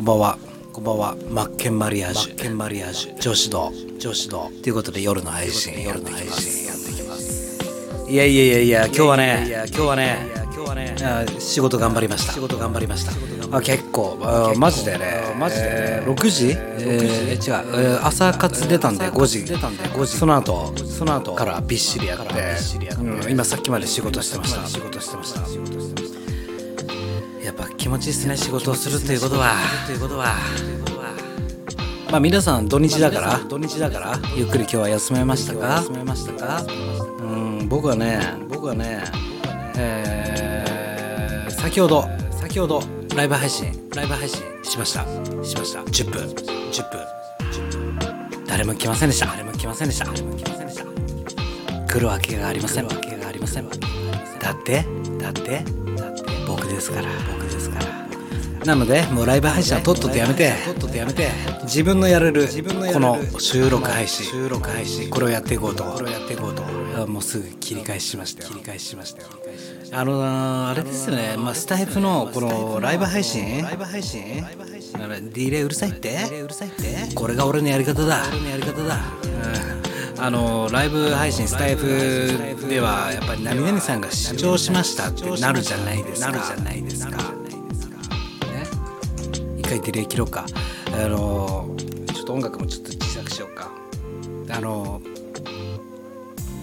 こんばんは。こんばんは。マッケンマリアージュ。マッケンマリアージュ。上司道。上司道。ということで夜の配信、夜の配信やっていきます。いやいやいやいや、今日はね、今日はね、今日はね、仕事頑張りました。仕事頑張りました。あ結構、あマジでね、マジでね、6時、えー、違う、えー朝活出たんで5時、出たんで5時。その後、その後からびっしりやって、うん今さっきまで仕事してました。仕事してました。ぱ気持ちいいですね仕事をするということは。ということはまあ皆さん土日だから土日だからゆっくり今日は休めましたか？休めましたか？うん僕はね僕はねえー先ほど先ほどライブ配信ライブ配信しました。しました。10分10分10分誰も来ませんでした。誰も来ませんでした。誰も来ませんでした。来るわけがありません。わけがありません。だってだってだって僕ですから。僕ですから。なのでもうライブ配信はとっととやめてとっととやめて。自分のやれるこの収録配信収録配信。これをやっていこうと。これをやっていこうと。もうすぐ切り返ししましたよ。切り返ししましたよ。あのあれですよね、まあ、スタイフのこのライブ配信？ライブ配信。あれ D レイうるさいって？うるさいって？これが俺のやり方だ。俺のやり方だ、うん、あのライブ配信スタイフではやっぱり何々さんが視聴しましたってなるじゃないですか。なるじゃないですか一回ディレイ切ろうか。あのちょっと音楽もちょっと小さくしようか。あの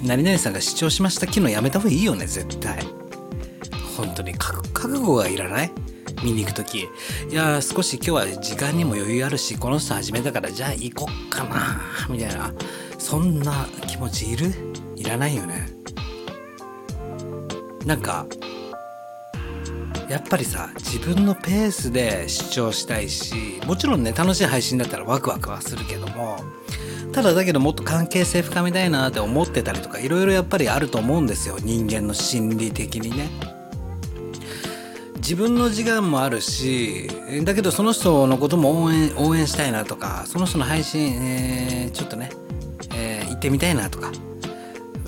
何々さんが視聴しました機能やめた方がいいよね絶対。本当に。覚覚悟がいらない？見に行く時。いや少し今日は時間にも余裕あるしこの人始めたからじゃあ行こっかなみたいな。そんな気持ちいる？いらないよね。なんかやっぱりさ自分のペースで視聴したいしもちろんね楽しい配信だったらワクワクはするけどもただだけどもっと関係性深めたいなって思ってたりとかいろいろやっぱりあると思うんですよ。人間の心理的にね。自分の時間もあるしだけどその人のことも応援応援したいなとかその人の配信、えーちょっとね、行ってみたいなとか。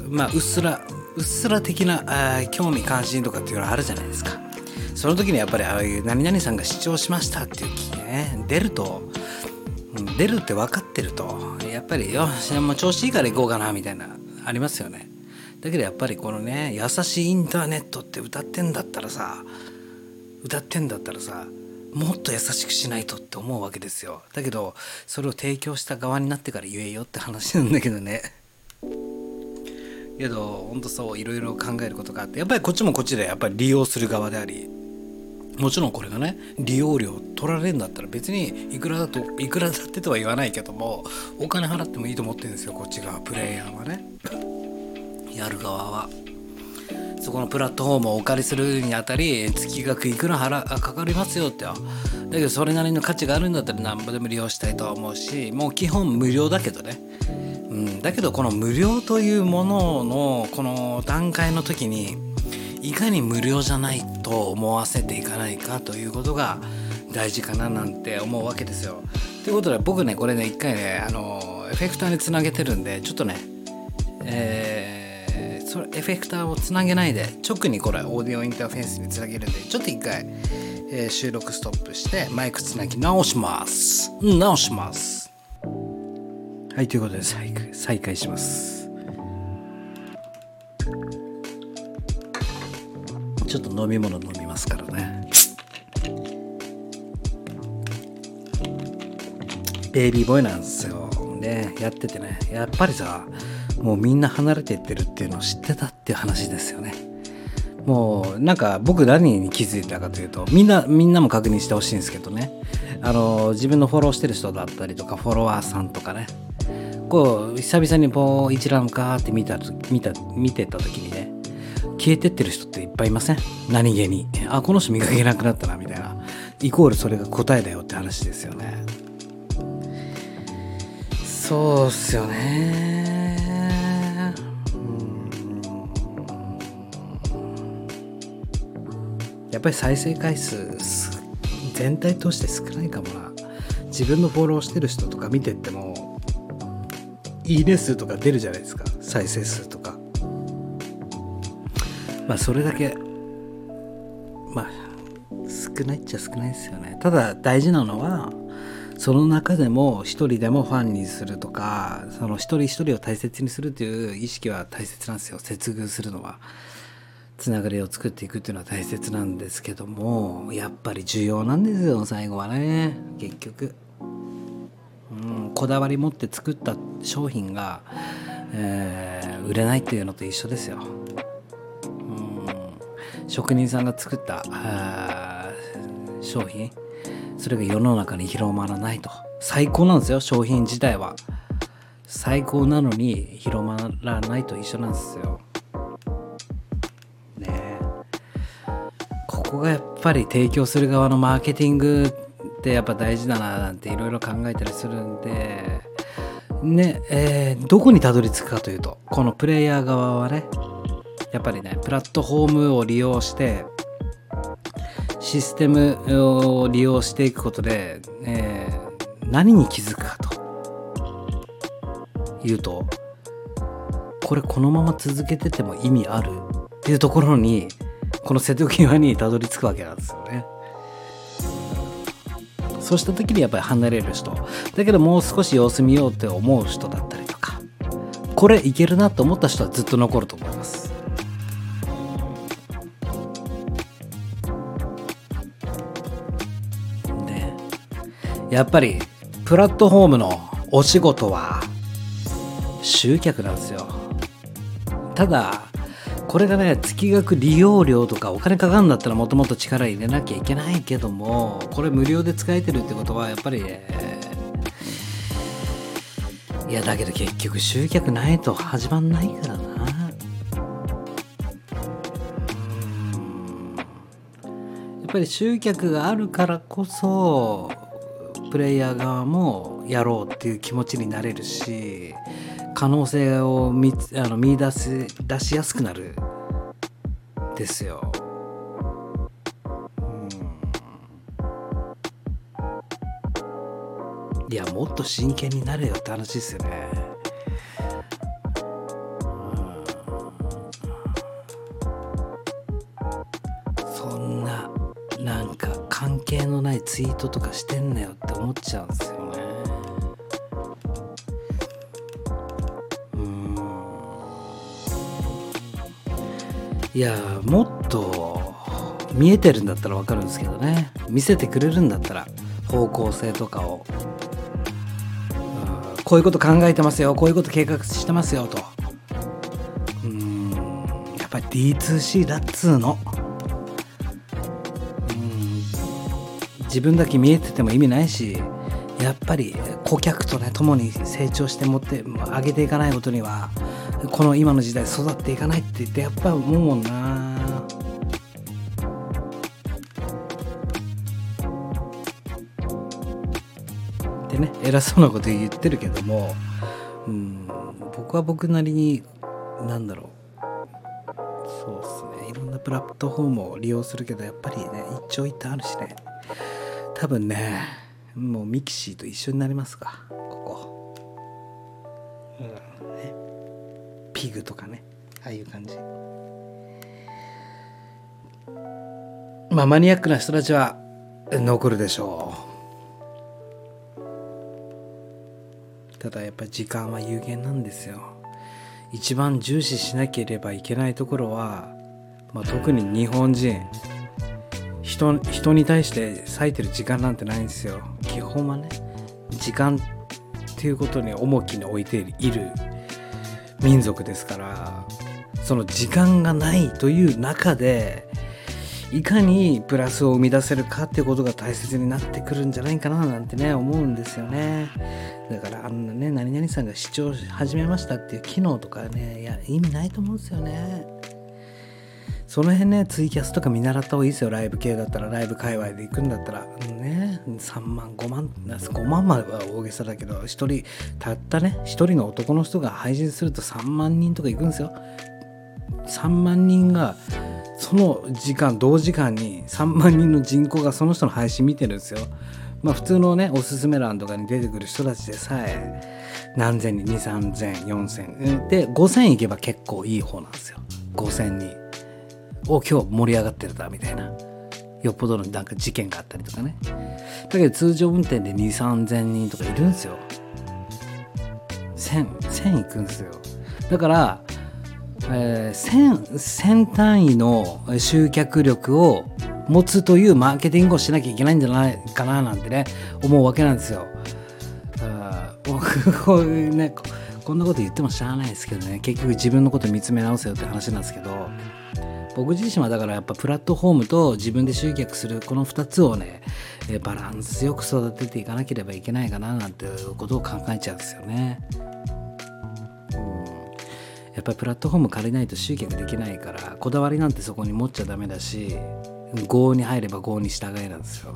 まあうっすらうっすら的なあ興味関心とかっていうのはあるじゃないですか。その時にやっぱりああいう何々さんが視聴しましたっていう気ね出ると出るって分かってるとやっぱりよしもう調子いいから行こうかなみたいなありますよね。だけどやっぱりこのね優しいインターネットって歌ってんだったらさ歌ってんだったらさもっと優しくしないとって思うわけですよ。だけどそれを提供した側になってから言えよって話なんだけどね。けどほんとそういろいろ考えることがあってやっぱりこっちもこっちでやっぱり利用する側でありもちろんこれがね利用料取られるんだったら別にいくらだといくらだってとは言わないけどもお金払ってもいいと思ってるんですよこっち側。プレイヤーはね。やる側は。そこのプラットフォームをお借りするにあたり月額いくら払かかりますよって。よだけどそれなりの価値があるんだったら何ぼでも利用したいとは思うしもう基本無料だけどね。うん、だけどこの無料というもののこの段階の時にいかに無料じゃないと思わせていかないかということが大事かななんて思うわけですよ。ということで僕ねこれね一回ねあのエフェクターにつなげてるんでちょっとねえーそれエフェクターをつなげないで直にこれオーディオインターフェースにつなげるんでちょっと一回、えー収録ストップしてマイクつなぎ直しますうん直しますはい、ということで再開再開します。ちょっと飲み物飲みますからね。ベイビーボーイなんですよ。ね、やっててね。やっぱりさ、もうみんな離れていってるっていうのを知ってたっていう話ですよね。もうなんか僕何に気づいたかというとみんなみんなも確認してほしいんですけどね。あの自分のフォローしてる人だったりとかフォロワーさんとかね。こう久々にこう一覧かーって見た見た見てた時にね消えてってる人っていっぱいいません？何気に。あこの人見かけなくなったなみたいな。イコールそれが答えだよって話ですよね。そうっすよね。やっぱり再生回数全体通して少ないかもな。自分のフォローしてる人とか見てってもいいね数とか出るじゃないですか。再生数とか。まあそれだけまあ少ないっちゃ少ないですよね。ただ大事なのはその中でも一人でもファンにするとかその一人一人を大切にするという意識は大切なんですよ。接遇するのは。つながりを作っていくっていうのは大切なんですけどもやっぱり重要なんですよ最後はね。結局、うん、こだわり持って作った商品が、えー、売れないっていうのと一緒ですよ、うん、職人さんが作った商品それが世の中に広まらないと。最高なんですよ商品自体は。最高なのに広まらないと一緒なんですよ。ここがやっぱり提供する側のマーケティングってやっぱ大事だななんていろいろ考えたりするんでねえー、どこにたどり着くかというとこのプレイヤー側はねやっぱりねプラットフォームを利用してシステムを利用していくことで、えー、何に気づくかというとこれこのまま続けてても意味あるっていうところにこの瀬戸際にたどり着くわけなんですよね。そうした時にやっぱり離れる人だけどもう少し様子見ようって思う人だったりとかこれいけるなと思った人はずっと残ると思います。ねやっぱりプラットフォームのお仕事は集客なんですよただこれがね月額利用料とかお金かかるんだったらもともと力入れなきゃいけないけどもこれ無料で使えてるってことはやっぱり、ね、いやだけど結局集客ないと始まんないからな。やっぱり集客があるからこそプレイヤー側もやろうっていう気持ちになれるし可能性を見あの見出す出しやすくなるですよ。いやもっと真剣になれよって話ですよね。そんななんか関係のないツイートとかしてんなよって思っちゃうんですよねいやもっと見えてるんだったら分かるんですけどね。見せてくれるんだったら方向性とかを。こういうこと考えてますよこういうこと計画してますよと。うんやっぱり D2C だっつうの自分だけ見えてても意味ないしやっぱり顧客とね共に成長して持って上げていかないことにはこの今の時代育っていかないって言ってやっぱ思うもんな。でね偉そうなこと言ってるけども、うん、僕は僕なりに何だろう。そうですね。いろんなプラットフォームを利用するけどやっぱりね一長一短あるしね。多分ねもうミキシーと一緒になりますかここ、うん、ピグとかね。ああいう感じ。まあマニアックな人たちは残るでしょう。ただやっぱ時間は有限なんですよ。一番重視しなければいけないところは、まあ、特に日本人。人人に対して割いてる時間なんてないんですよ。基本はね時間っていうことに重きに置いている。民族ですからその時間がないという中でいかにプラスを生み出せるかっていうことが大切になってくるんじゃないかななんてね思うんですよね。だからあんなね何々さんが視聴し始めましたっていう機能とかねいや意味ないと思うんですよね。その辺ねツイキャスとか見習った方がいいですよ。ライブ系だったらライブ界隈で行くんだったら。ね3万5万5万までは大げさだけど1人たったね1人の男の人が配信すると3万人とか行くんですよ。3万人がその時間同時間に3万人の人口がその人の配信見てるんですよ。まあ普通のねおすすめ欄とかに出てくる人たちでさえ何千人2 3 0 0 0 4千で5000いけば結構いい方なんですよ。5000人。お今日盛り上がってるだみたいな。よっぽどのなんか事件があったりとかね。だけど通常運転で2 3 0 0 0人とかいるんですよ。1000いくんですよ。だからえー、1000, 単位の集客力を持つというマーケティングをしなきゃいけないんじゃないかななんてね思うわけなんですよ。僕こういうねこんなこと言ってもしゃあないですけどね。結局自分のこと見つめ直せよって話なんですけど。僕自身はだからやっぱプラットフォームと自分で集客するこの2つをねバランスよく育てていかなければいけないかななんてことを考えちゃうんですよね。やっぱりプラットフォーム借りないと集客できないからこだわりなんてそこに持っちゃダメだし業に入れば業に従いなんですよ。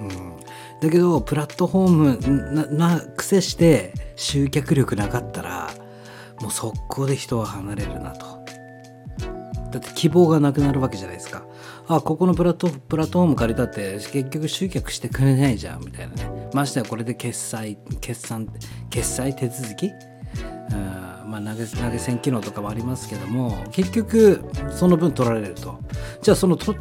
うん、だけどプラットフォームなな癖して集客力なかったらもう速攻で人は離れるなと。だって希望がなくなるわけじゃないですか。あここのプラットプラットフォーム借りたって結局集客してくれないじゃんみたいなねましてやこれで決済決算決済手続き？まあ、投げ投げ銭機能とかもありますけども結局その分取られるとじゃあそのと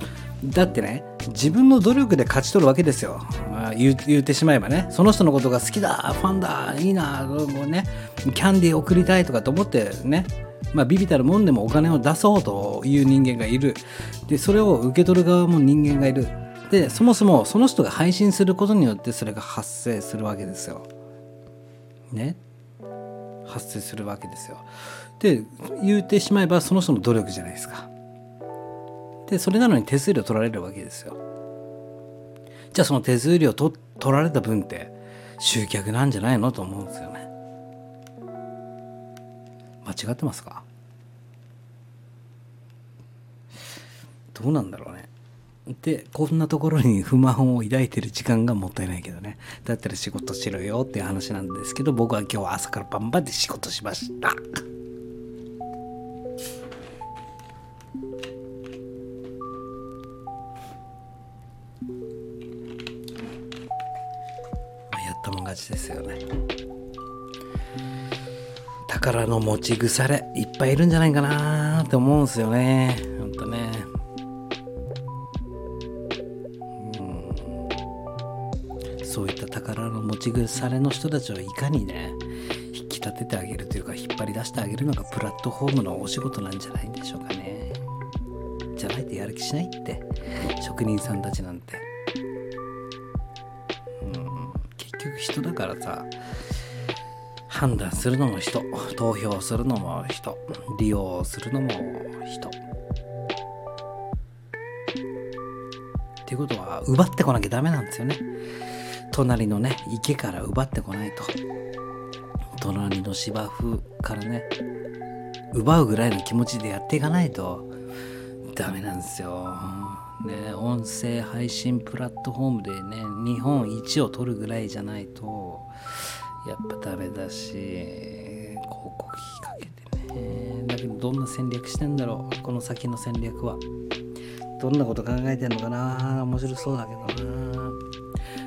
だってね自分の努力で勝ち取るわけですよ、まあ、言言ってしまえばねその人のことが好きだファンだいいなもうねキャンディー送りたいとかと思ってねまあ、ビビたるもんでもお金を出そうという人間がいるでそれを受け取る側も人間がいるでそもそもその人が配信することによってそれが発生するわけですよ。ね発生するわけですよ。で言うてしまえばその人の努力じゃないですか。でそれなのに手数料取られるわけですよ。じゃあその手数料と取られた分って集客なんじゃないのと思うんですよね。間違ってますか？どうなんだろうね。でこんなところに不満を抱いてる時間がもったいないけどねだったら仕事しろよっていう話なんですけど僕は今日は朝から晩まで仕事しましたやったもん勝ちですよね。宝の持ち腐れいっぱいいるんじゃないかなって思うんですよね。ほんとね。そういった宝の持ち腐れの人たちをいかにね引き立ててあげるというか引っ張り出してあげるのがプラットフォームのお仕事なんじゃないんでしょうかね。じゃないとやる気しないって。職人さんたちなんて。人だからさ判断するのも人投票するのも人利用するのも人。っていうことは奪ってこなきゃダメなんですよね。隣のね池から奪ってこないと。隣の芝生からね奪うぐらいの気持ちでやっていかないとダメなんですよ。ね、音声配信プラットフォームでね日本一を取るぐらいじゃないとやっぱダメだし広告費かけてね。だけどどんな戦略してんだろうこの先の戦略は。どんなこと考えてんのかな面白そうだけどな。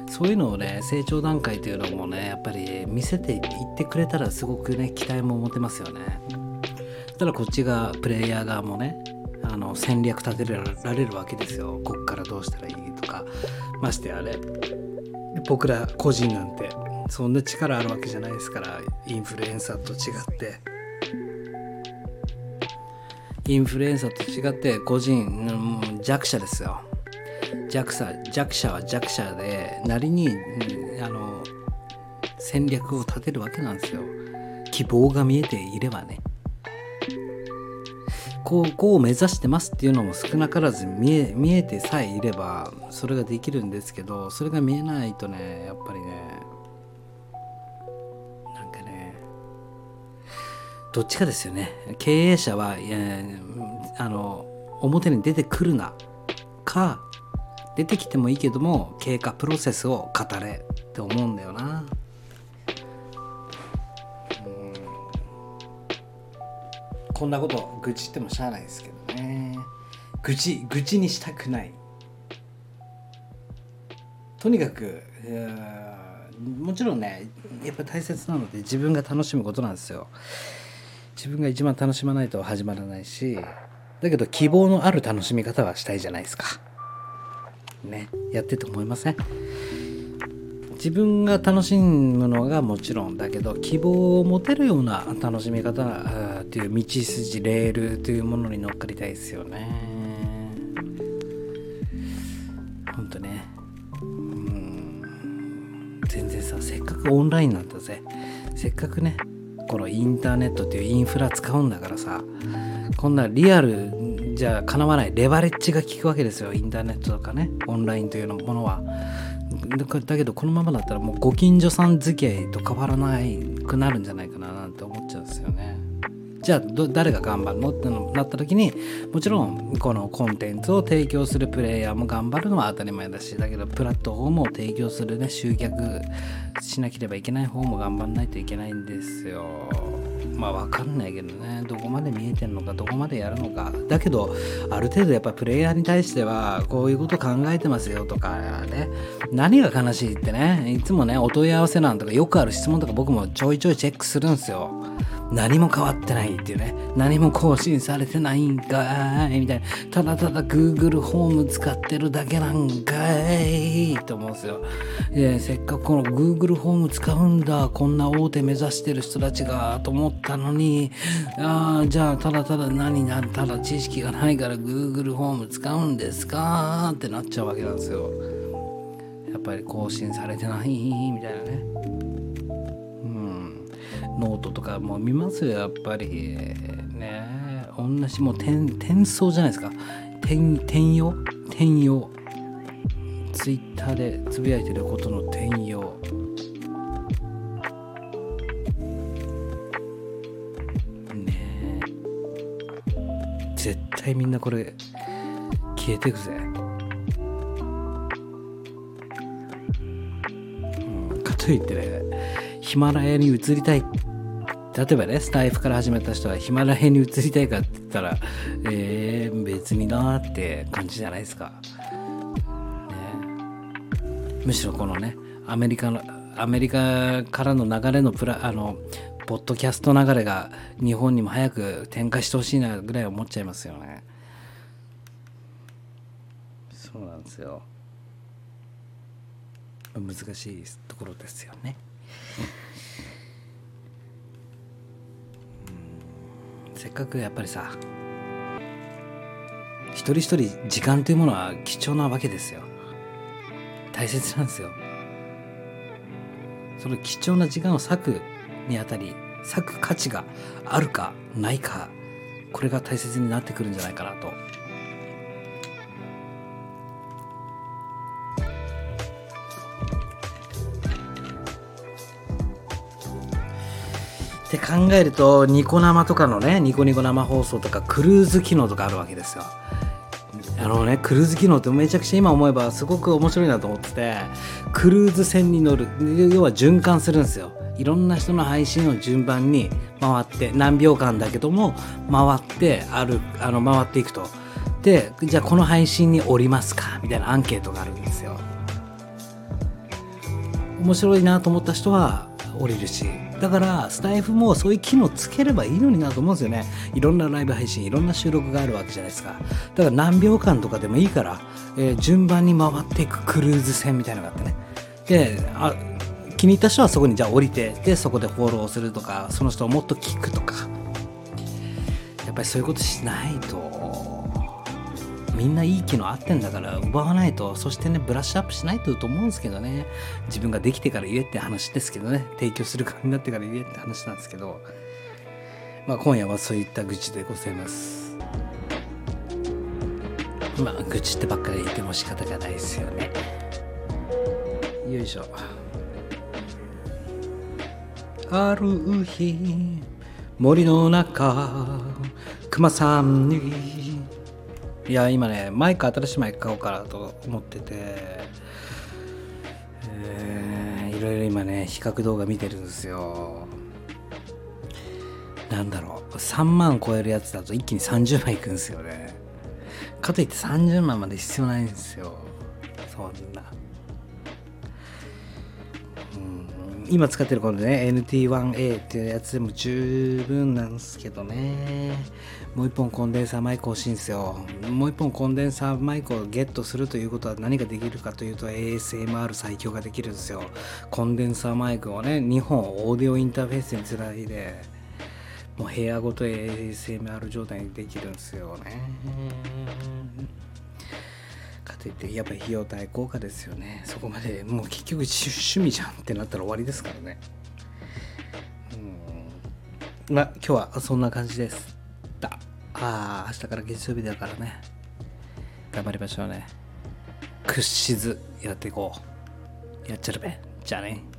そういうのをね成長段階というのもねやっぱり見せていってくれたらすごくね期待も持てますよね。たらこっちがプレイヤー側もねあの戦略立てられるわけですよ。こっからどうしたらいいとか。ましてあれ僕ら個人なんてそんな力あるわけじゃないですから。インフルエンサーと違って。インフルエンサーと違って個人弱者ですよ。弱者弱者は弱者でなりに、あの戦略を立てるわけなんですよ。希望が見えていればね。ここう目指してますっていうのも少なからず見え見えてさえいればそれができるんですけどそれが見えないとねやっぱりねなんかねどっちかですよね経営者は、えー、あの表に出てくるなか出てきてもいいけども経過プロセスを語れって思うんだよな。こんなこと愚痴ってもしゃあないですけどね。愚痴愚痴にしたくない。とにかくもちろんねやっぱ大切なので自分が楽しむことなんですよ。自分が一番楽しまないと始まらないしだけど希望のある楽しみ方はしたいじゃないですか。ねやってて思いません？自分が楽しむのがもちろんだけど希望を持てるような楽しみ方っていう道筋レールというものに乗っかりたいですよね。ほんとね。うん。全然させっかくオンラインなんだぜ。せっかくねこのインターネットっていうインフラ使うんだからさこんなリアルじゃかなわないレバレッジが効くわけですよインターネットとかね。オンラインというものは。だけどこのままだったらもうご近所さん付き合いと変わらないくなるんじゃないかななんて思っちゃうんですよね。じゃあ誰が頑張るのってなった時にもちろんこのコンテンツを提供するプレイヤーも頑張るのは当たり前だしだけどプラットフォームを提供するね集客しなければいけない方も頑張らないといけないんですよ。まあ分かんないけどね。どこまで見えてるのかどこまでやるのか。だけどある程度やっぱプレイヤーに対してはこういうこと考えてますよとかね。何が悲しいってねいつもねお問い合わせなんとかよくある質問とか僕もちょいちょいチェックするんですよ。何も変わってないっていうね。何も更新されてないんかい。みたいな。ただただ Google ホーム使ってるだけなんかいと思うんですよ。でせっかくこの Google ホーム使うんだ。こんな大手目指してる人たちがと思ったのに。ああじゃあただただ何なただ知識がないから Google ホーム使うんですかってなっちゃうわけなんですよ。やっぱり更新されてないみたいなね。ノートとかも見ますよやっぱり。ね。同じもう転転送じゃないですか。転転用転用ツイッターでつぶやいてることの転用ね。え絶対みんなこれ消えてくぜ、うん、かといってねヒマラヤに移りたい。例えばねスタイフから始めた人はヒマラヤに移りたいかって言ったら、えー、別になーって感じじゃないですか、ね、むしろこのねアメリカのアメリカからの流れのプラあのポッドキャスト流れが日本にも早く展開してほしいなぐらい思っちゃいますよね。そうなんですよ。難しいところですよね せっかくやっぱりさ一人一人時間というものは貴重なわけですよ。大切なんですよ。その貴重な時間を割くにあたり割く価値があるかないかこれが大切になってくるんじゃないかなと。って考えるとニコ生とかのねニコニコ生放送とかクルーズ機能とかあるわけですよ。あのねクルーズ機能ってめちゃくちゃ今思えばすごく面白いなと思っててクルーズ船に乗る要は循環するんですよ。いろんな人の配信を順番に回って何秒間だけども回ってあるあの回っていくと。でじゃあこの配信に降りますか？みたいなアンケートがあるんですよ。面白いなと思った人は降りるしだからスタイフもそういう機能つければいいのになと思うんですよね。いろんなライブ配信いろんな収録があるわけじゃないですか。だから何秒間とかでもいいから、えー、順番に回っていくクルーズ船みたいなのがあってね。であ気に入った人はそこにじゃあ降りてでそこでフォローするとかその人をもっと聞くとか。やっぱりそういうことしないとみんないい機能あってんだから奪わないとそしてねブラッシュアップしないとと思うんですけどね。自分ができてから言えって話ですけどね。提供する側になってから言えって話なんですけど。まあ今夜はそういった愚痴でございます。まあ愚痴ってばっかり言っても仕方がないですよね。よいしょ。ある日森の中熊さんにいや今ねマイク新しいマイク買おうかなと思ってて、えー、いろいろ今ね比較動画見てるんですよ。なんだろう3万超えるやつだと一気に30万いくんですよね。かといって30万まで必要ないんですよ。そんな。うん今使ってるこのね NT1A っていうやつでも十分なんですけどね。もう一本コンデンサーマイク欲しいんですよ。もう一本コンデンサーマイクをゲットするということは何ができるかというと ASMR 最強ができるんですよ。コンデンサーマイクをね2本オーディオインターフェースにつないでもう部屋ごと ASMR 状態にできるんですよね。かといってやっぱり費用対効果ですよね。そこまでもう結局趣味じゃんってなったら終わりですからね。うん。まあ今日はそんな感じです。ああ明日から月曜日だからね。頑張りましょうね。屈しずやっていこう。やっちゃるべじゃあね。